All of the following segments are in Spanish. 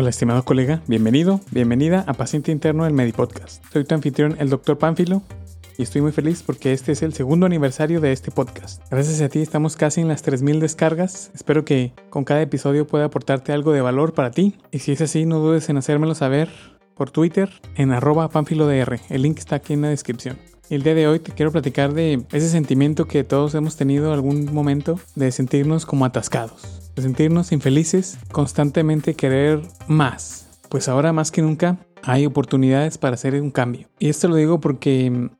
Hola, estimado colega, bienvenido, bienvenida a Paciente Interno del Medipodcast. Soy tu anfitrión, el Dr. Pánfilo, y estoy muy feliz porque este es el segundo aniversario de este podcast. Gracias a ti estamos casi en las 3.000 descargas. Espero que con cada episodio pueda aportarte algo de valor para ti. Y si es así, no dudes en hacérmelo saber por Twitter en arroba pánfilodr. El link está aquí en la descripción. El día de hoy te quiero platicar de ese sentimiento que todos hemos tenido algún momento de sentirnos como atascados sentirnos infelices, constantemente querer más. Pues ahora más que nunca hay oportunidades para hacer un cambio. Y esto lo digo porque mm,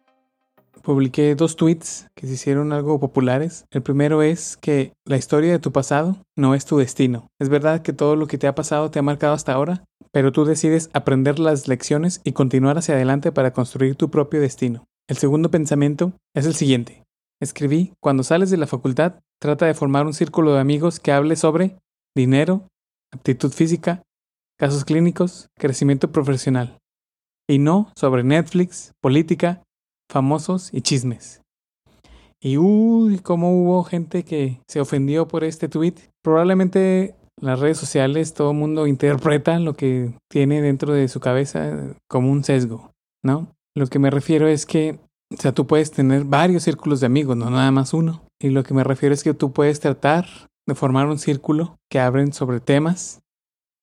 publiqué dos tweets que se hicieron algo populares. El primero es que la historia de tu pasado no es tu destino. Es verdad que todo lo que te ha pasado te ha marcado hasta ahora, pero tú decides aprender las lecciones y continuar hacia adelante para construir tu propio destino. El segundo pensamiento es el siguiente. Escribí, cuando sales de la facultad, trata de formar un círculo de amigos que hable sobre dinero, aptitud física, casos clínicos, crecimiento profesional, y no sobre Netflix, política, famosos y chismes. Y uy, cómo hubo gente que se ofendió por este tweet. Probablemente las redes sociales, todo el mundo interpreta lo que tiene dentro de su cabeza como un sesgo, ¿no? Lo que me refiero es que o sea, tú puedes tener varios círculos de amigos, no nada más uno. Y lo que me refiero es que tú puedes tratar de formar un círculo que abren sobre temas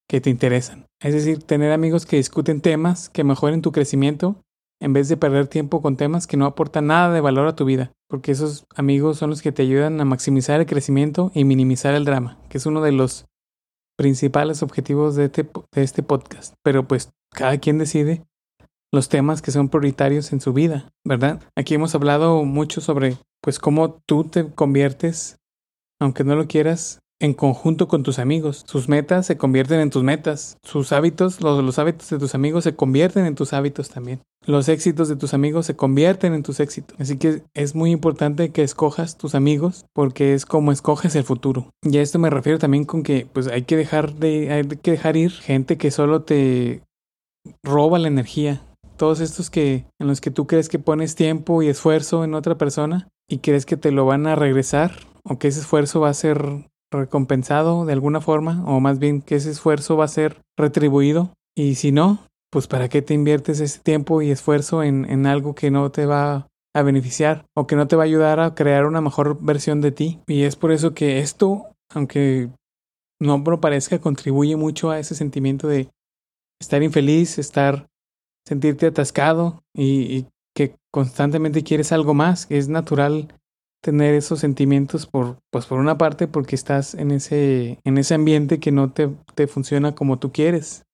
que te interesan. Es decir, tener amigos que discuten temas que mejoren tu crecimiento en vez de perder tiempo con temas que no aportan nada de valor a tu vida, porque esos amigos son los que te ayudan a maximizar el crecimiento y minimizar el drama, que es uno de los principales objetivos de este, de este podcast. Pero pues cada quien decide los temas que son prioritarios en su vida, ¿verdad? Aquí hemos hablado mucho sobre pues cómo tú te conviertes, aunque no lo quieras, en conjunto con tus amigos. Sus metas se convierten en tus metas. Sus hábitos, los, hábitos de tus amigos se convierten en tus hábitos también. Los éxitos de tus amigos se convierten en tus éxitos. Así que es muy importante que escojas tus amigos porque es como escoges el futuro. Y a esto me refiero también con que pues hay que dejar de, hay que dejar ir gente que solo te roba la energía todos estos que en los que tú crees que pones tiempo y esfuerzo en otra persona y crees que te lo van a regresar o que ese esfuerzo va a ser recompensado de alguna forma o más bien que ese esfuerzo va a ser retribuido y si no, pues para qué te inviertes ese tiempo y esfuerzo en, en algo que no te va a beneficiar o que no te va a ayudar a crear una mejor versión de ti y es por eso que esto, aunque no lo parezca, contribuye mucho a ese sentimiento de estar infeliz, estar sentirte atascado y, que constantemente quieres algo más. Es natural tener esos sentimientos por, pues por una parte porque estás en ese, en ese ambiente que no te, te funciona como tú quieres.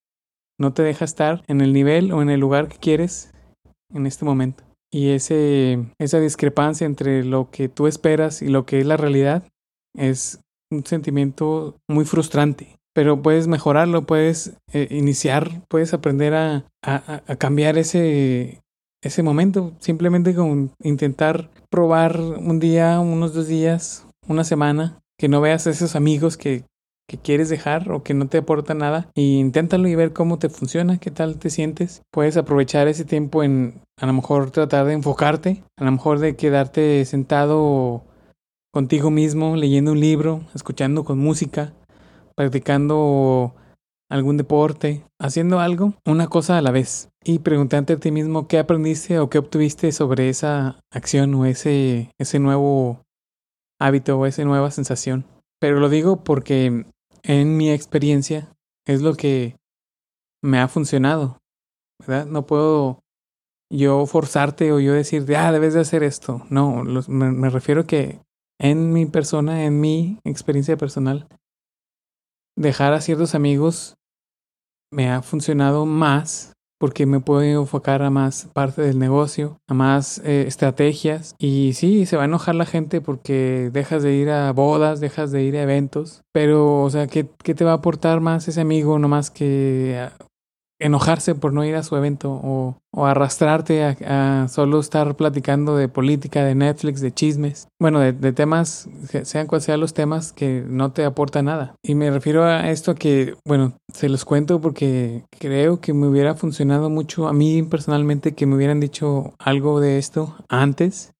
No te deja estar en el nivel o en el lugar que quieres en este momento. Y ese, esa discrepancia entre lo que tú esperas y lo que es la realidad es un sentimiento muy frustrante pero puedes mejorarlo, puedes eh, iniciar, puedes aprender a, a, a, cambiar ese, ese momento, simplemente con intentar probar un día, unos dos días, una semana, que no veas a esos amigos que, que quieres dejar o que no te aportan nada y inténtalo y ver cómo te funciona, qué tal te sientes. Puedes aprovechar ese tiempo en a lo mejor tratar de enfocarte, a lo mejor de quedarte sentado contigo mismo leyendo un libro, escuchando con música, practicando algún deporte, haciendo algo, una cosa a la vez. Y preguntarte a ti mismo qué aprendiste o qué obtuviste sobre esa acción o ese, ese nuevo hábito o esa nueva sensación. Pero lo digo porque en mi experiencia es lo que me ha funcionado. ¿verdad? No puedo yo forzarte o yo decirte, ah, debes de hacer esto. No, me, me refiero que en mi persona, en mi experiencia personal, dejar a ciertos amigos me ha funcionado más porque me puedo enfocar a más parte del negocio, a más eh, estrategias. Y sí, se va a enojar la gente porque dejas de ir a bodas, dejas de ir a eventos. Pero, o sea, ¿qué, qué te va a aportar más ese amigo no más que enojarse por no ir a su evento o, o arrastrarte a, solo estar platicando de política, de Netflix, de chismes. Bueno, de, de, temas, sean cuales sean los temas, que no te aporta nada. Y me refiero a esto que, bueno, se los cuento porque creo que me hubiera funcionado mucho a mí personalmente que me hubieran dicho algo de esto antes.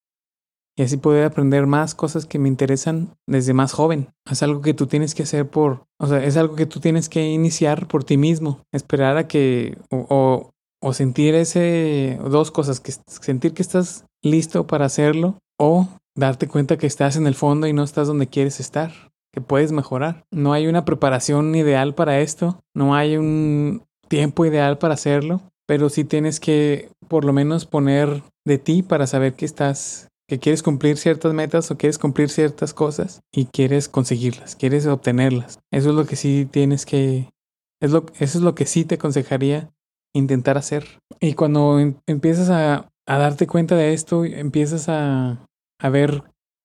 Y así poder aprender más cosas que me interesan desde más joven. Es algo que tú tienes que hacer por, o sea, es algo que tú tienes que iniciar por ti mismo, esperar a que, o, o, sentir ese, dos cosas, que sentir que estás listo para hacerlo o darte cuenta que estás en el fondo y no estás donde quieres estar, que puedes mejorar. No hay una preparación ideal para esto, no hay un tiempo ideal para hacerlo, pero sí tienes que por lo menos poner de ti para saber que estás que quieres cumplir ciertas metas o quieres cumplir ciertas cosas y quieres conseguirlas, quieres obtenerlas. Eso es lo que sí tienes que es lo eso es lo que sí te aconsejaría intentar hacer. Y cuando em, empiezas a, a darte cuenta de esto, empiezas a, a ver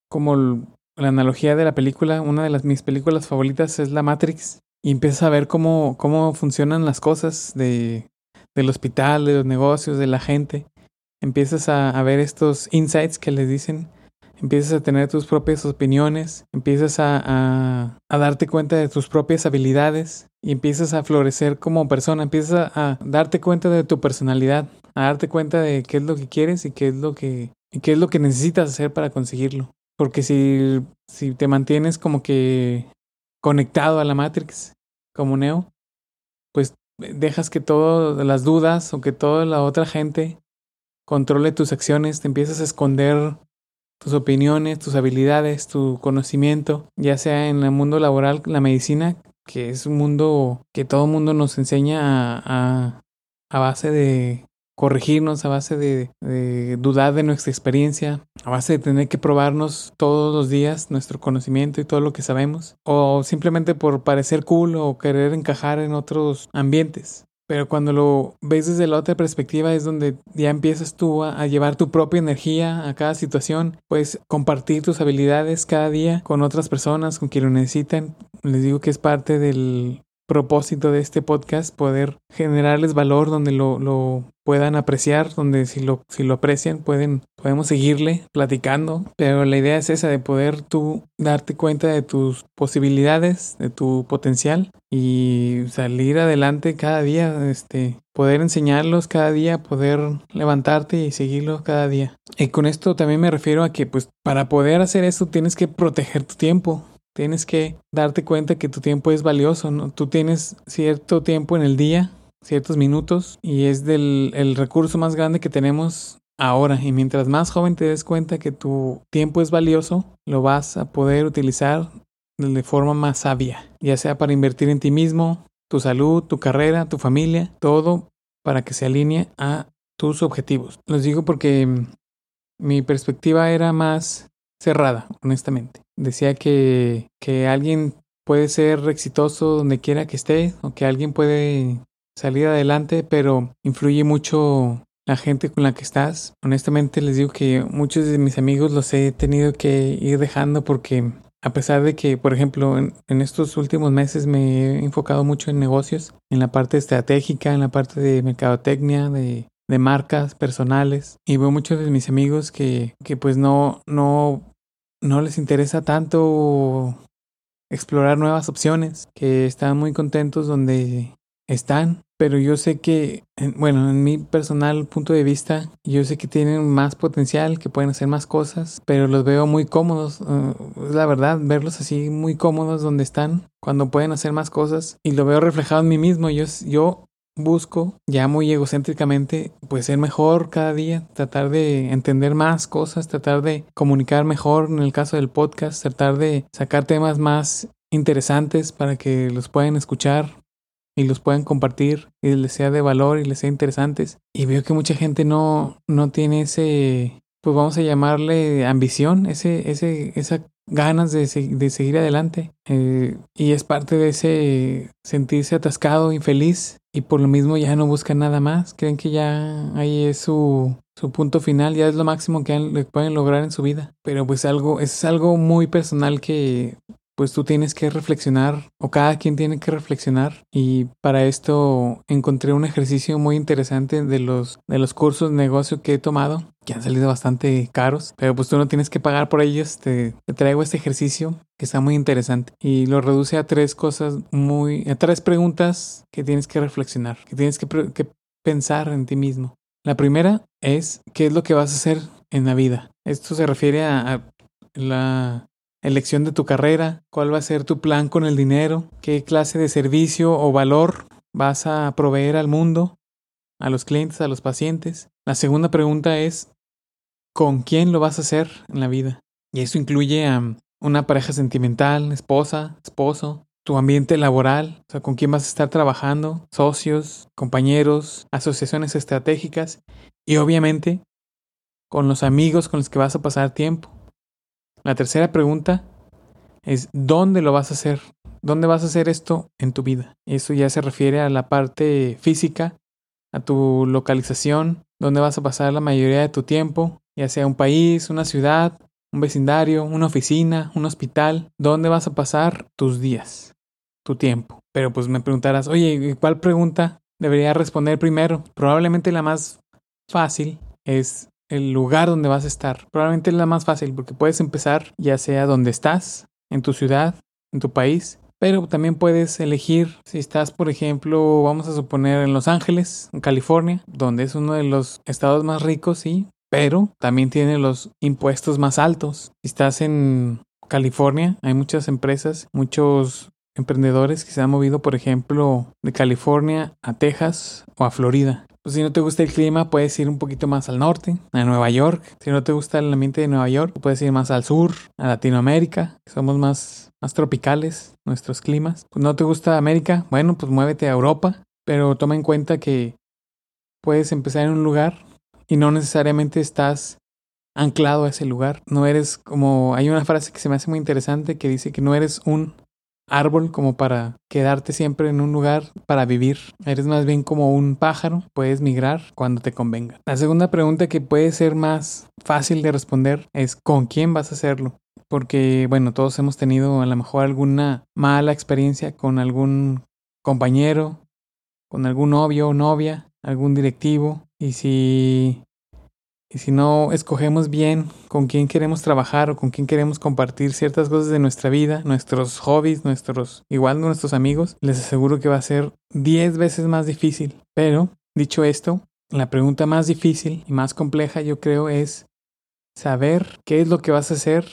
como la analogía de la película, una de las mis películas favoritas es La Matrix y empiezas a ver cómo cómo funcionan las cosas de del hospital, de los negocios, de la gente empiezas a, ver estos insights que les dicen, empiezas a tener tus propias opiniones, empiezas a, darte cuenta de tus propias habilidades y empiezas a florecer como persona, empiezas a, darte cuenta de tu personalidad, a darte cuenta de qué es lo que quieres y qué es lo que, qué es lo que necesitas hacer para conseguirlo. Porque si, si te mantienes como que conectado a la Matrix, como Neo, pues dejas que todas las dudas o que toda la otra gente controle tus acciones, te empiezas a esconder tus opiniones, tus habilidades, tu conocimiento, ya sea en el mundo laboral, la medicina, que es un mundo que todo mundo nos enseña a, a, base de corregirnos, a base de, de, dudar de nuestra experiencia, a base de tener que probarnos todos los días nuestro conocimiento y todo lo que sabemos, o simplemente por parecer cool o querer encajar en otros ambientes. Pero cuando lo ves desde la otra perspectiva es donde ya empiezas tú a, llevar tu propia energía a cada situación, puedes compartir tus habilidades cada día con otras personas, con quien lo necesitan. Les digo que es parte del propósito de este podcast, poder generarles valor donde lo, lo puedan apreciar, donde si lo, si lo aprecian pueden, podemos seguirle platicando, pero la idea es esa de poder tú darte cuenta de tus posibilidades, de tu potencial y salir adelante cada día, este, poder enseñarlos cada día, poder levantarte y seguirlos cada día. Y con esto también me refiero a que pues para poder hacer eso tienes que proteger tu tiempo, Tienes que darte cuenta que tu tiempo es valioso, ¿no? Tú tienes cierto tiempo en el día, ciertos minutos, y es del el recurso más grande que tenemos ahora. Y mientras más joven te des cuenta que tu tiempo es valioso, lo vas a poder utilizar de forma más sabia, ya sea para invertir en ti mismo, tu salud, tu carrera, tu familia, todo para que se alinee a tus objetivos. Los digo porque mi perspectiva era más cerrada, honestamente. Decía que, que alguien puede ser exitoso donde quiera que esté o que alguien puede salir adelante, pero influye mucho la gente con la que estás. Honestamente les digo que muchos de mis amigos los he tenido que ir dejando porque a pesar de que, por ejemplo, en, en, estos últimos meses me he enfocado mucho en negocios, en la parte estratégica, en la parte de mercadotecnia, de de marcas personales y veo muchos de mis amigos que, que pues no, no, no les interesa tanto explorar nuevas opciones, que están muy contentos donde están, pero yo sé que, bueno, en mi personal punto de vista, yo sé que tienen más potencial, que pueden hacer más cosas, pero los veo muy cómodos, uh, la verdad, verlos así muy cómodos donde están, cuando pueden hacer más cosas, y lo veo reflejado en mí mismo, yo, yo busco, ya muy egocéntricamente, pues ser mejor cada día, tratar de entender más cosas, tratar de comunicar mejor en el caso del podcast, tratar de sacar temas más interesantes para que los puedan escuchar y los puedan compartir y les sea de valor y les sea interesantes. Y veo que mucha gente no, no tiene ese, pues vamos a llamarle ambición, ese, ese, esa ganas de, de seguir adelante. Eh, y es parte de ese sentirse atascado, infeliz, y por lo mismo ya no buscan nada más. Creen que ya ahí es su, su punto final, ya es lo máximo que pueden lograr en su vida. Pero pues algo, es algo muy personal que pues tú tienes que reflexionar o cada quien tiene que reflexionar y para esto encontré un ejercicio muy interesante de los de los cursos de negocio que he tomado que han salido bastante caros, pero pues tú no tienes que pagar por ellos, te, traigo este ejercicio que está muy interesante y lo reduce a tres cosas muy, a tres preguntas que tienes que reflexionar, que tienes que, que pensar en ti mismo. La primera es, ¿qué es lo que vas a hacer en la vida. Esto se refiere a, la elección de tu carrera, cuál va a ser tu plan con el dinero, qué clase de servicio o valor vas a proveer al mundo, a los clientes, a los pacientes. La segunda pregunta es, ¿con quién lo vas a hacer en la vida? Y eso incluye a una pareja sentimental, esposa, esposo, tu ambiente laboral, o sea, con quién vas a estar trabajando, socios, compañeros, asociaciones estratégicas y obviamente con los amigos con los que vas a pasar tiempo. La tercera pregunta es ¿dónde lo vas a hacer? ¿Dónde vas a hacer esto en tu vida? Eso ya se refiere a la parte física, a tu localización, dónde vas a pasar la mayoría de tu tiempo, ya sea un país, una ciudad, un vecindario, una oficina, un hospital, dónde vas a pasar tus días, tu tiempo. Pero pues me preguntarás, oye, ¿cuál pregunta debería responder primero? Probablemente la más fácil es el lugar donde vas a estar. Probablemente es la más fácil porque puedes empezar ya sea donde estás, en tu ciudad, en tu país, pero también puedes elegir si estás, por ejemplo, vamos a suponer en Los Ángeles, en California, donde es uno de los estados más ricos, sí, pero también tiene los impuestos más altos. Si estás en California, hay muchas empresas, muchos emprendedores que se han movido, por ejemplo, de California a Texas o a Florida. Pues si no te gusta el clima, puedes ir un poquito más al norte, a Nueva York. Si no te gusta el ambiente de Nueva York, puedes ir más al sur, a Latinoamérica, somos más, más tropicales nuestros climas. Pues no te gusta América, bueno, pues muévete a Europa, pero toma en cuenta que puedes empezar en un lugar y no necesariamente estás anclado a ese lugar. No eres como... Hay una frase que se me hace muy interesante que dice que no eres un árbol como para quedarte siempre en un lugar para vivir. Eres más bien como un pájaro, puedes migrar cuando te convenga. La segunda pregunta que puede ser más fácil de responder es ¿con quién vas a hacerlo? Porque bueno, todos hemos tenido a lo mejor alguna mala experiencia con algún compañero, con algún novio o novia, algún directivo y si, y si no escogemos bien con quién queremos trabajar o con quién queremos compartir ciertas cosas de nuestra vida, nuestros hobbies, nuestros, igual nuestros amigos, les aseguro que va a ser 10 veces más difícil. Pero, dicho esto, la pregunta más difícil y más compleja yo creo es saber qué es lo que vas a hacer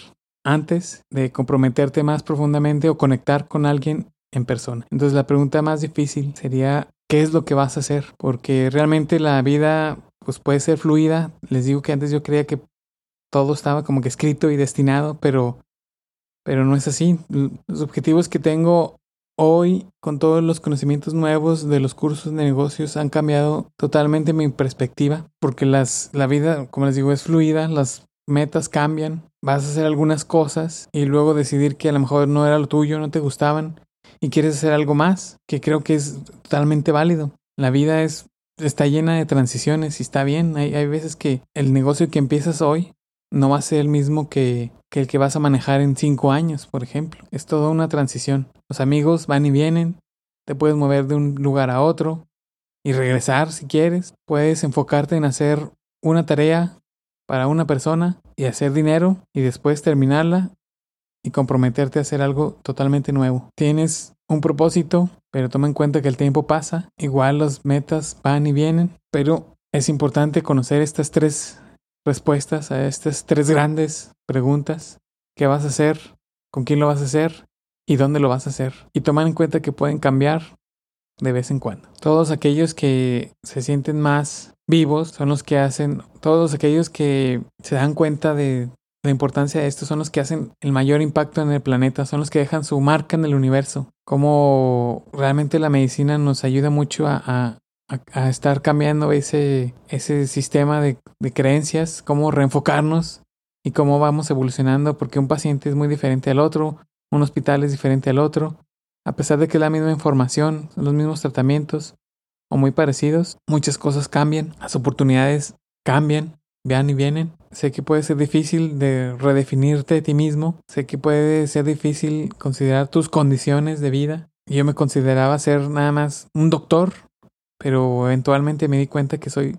antes de comprometerte más profundamente o conectar con alguien en persona. Entonces la pregunta más difícil sería qué es lo que vas a hacer, porque realmente la vida pues puede ser fluida. Les digo que antes yo creía que todo estaba como que escrito y destinado, pero pero no es así. Los objetivos que tengo hoy con todos los conocimientos nuevos de los cursos de negocios han cambiado totalmente mi perspectiva, porque las la vida, como les digo, es fluida, las metas cambian, vas a hacer algunas cosas y luego decidir que a lo mejor no era lo tuyo, no te gustaban y quieres hacer algo más, que creo que es totalmente válido. La vida es está llena de transiciones y está bien. Hay, hay veces que el negocio que empiezas hoy no va a ser el mismo que, que el que vas a manejar en cinco años, por ejemplo. Es toda una transición. Los amigos van y vienen, te puedes mover de un lugar a otro y regresar si quieres. Puedes enfocarte en hacer una tarea para una persona y hacer dinero y después terminarla y comprometerte a hacer algo totalmente nuevo. Tienes un propósito, pero toma en cuenta que el tiempo pasa, igual las metas van y vienen, pero es importante conocer estas tres respuestas a estas tres grandes preguntas. ¿Qué vas a hacer? ¿Con quién lo vas a hacer? ¿Y dónde lo vas a hacer? Y tomar en cuenta que pueden cambiar de vez en cuando. Todos aquellos que se sienten más vivos son los que hacen, todos aquellos que se dan cuenta de la importancia de esto son los que hacen el mayor impacto en el planeta, son los que dejan su marca en el universo. Como realmente la medicina nos ayuda mucho a, a, estar cambiando ese, ese sistema de, de creencias, cómo reenfocarnos y cómo vamos evolucionando, porque un paciente es muy diferente al otro, un hospital es diferente al otro. A pesar de que es la misma información, los mismos tratamientos o muy parecidos, muchas cosas cambian, las oportunidades cambian, van y vienen. Sé que puede ser difícil de redefinirte de ti mismo. Sé que puede ser difícil considerar tus condiciones de vida. Yo me consideraba ser nada más un doctor, pero eventualmente me di cuenta que soy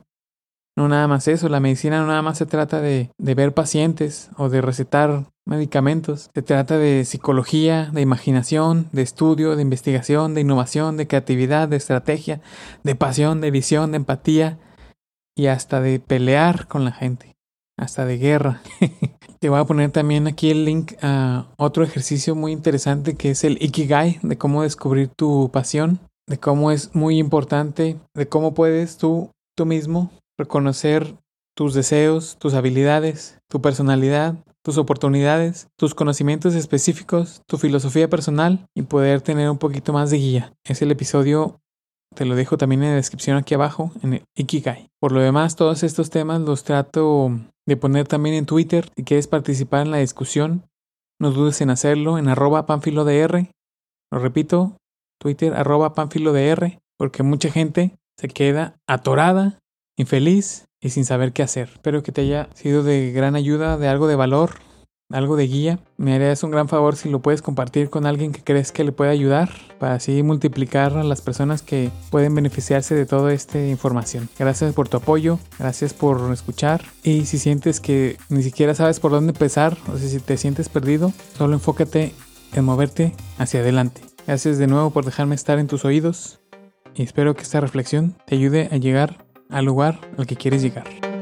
no nada más eso. La medicina no nada más se trata de ver pacientes o de recetar medicamentos. Se trata de psicología, de imaginación, de estudio, de investigación, de innovación, de creatividad, de estrategia, de pasión, de visión, de empatía y hasta de pelear con la gente. Hasta de guerra. Te voy a poner también aquí el link a otro ejercicio muy interesante que es el Ikigai, de cómo descubrir tu pasión, de cómo es muy importante, de cómo puedes tú, tú mismo reconocer tus deseos, tus habilidades, tu personalidad, tus oportunidades, tus conocimientos específicos, tu filosofía personal y poder tener un poquito más de guía. Es el episodio, te lo dejo también en la descripción aquí abajo, en el Ikigai. Por lo demás, todos estos temas los trato de poner también en Twitter. Si quieres participar en la discusión, no dudes en hacerlo en arroba panfilodr. Lo repito, Twitter arroba panfilodr, porque mucha gente se queda atorada, infeliz y sin saber qué hacer. Espero que te haya sido de gran ayuda, de algo de valor, algo de guía. Me harías un gran favor si lo puedes compartir con alguien que crees que le puede ayudar para así multiplicar a las personas que pueden beneficiarse de toda esta información. Gracias por tu apoyo, gracias por escuchar y si sientes que ni siquiera sabes por dónde empezar o si te sientes perdido, solo enfócate en moverte hacia adelante. Gracias de nuevo por dejarme estar en tus oídos y espero que esta reflexión te ayude a llegar al lugar al que quieres llegar.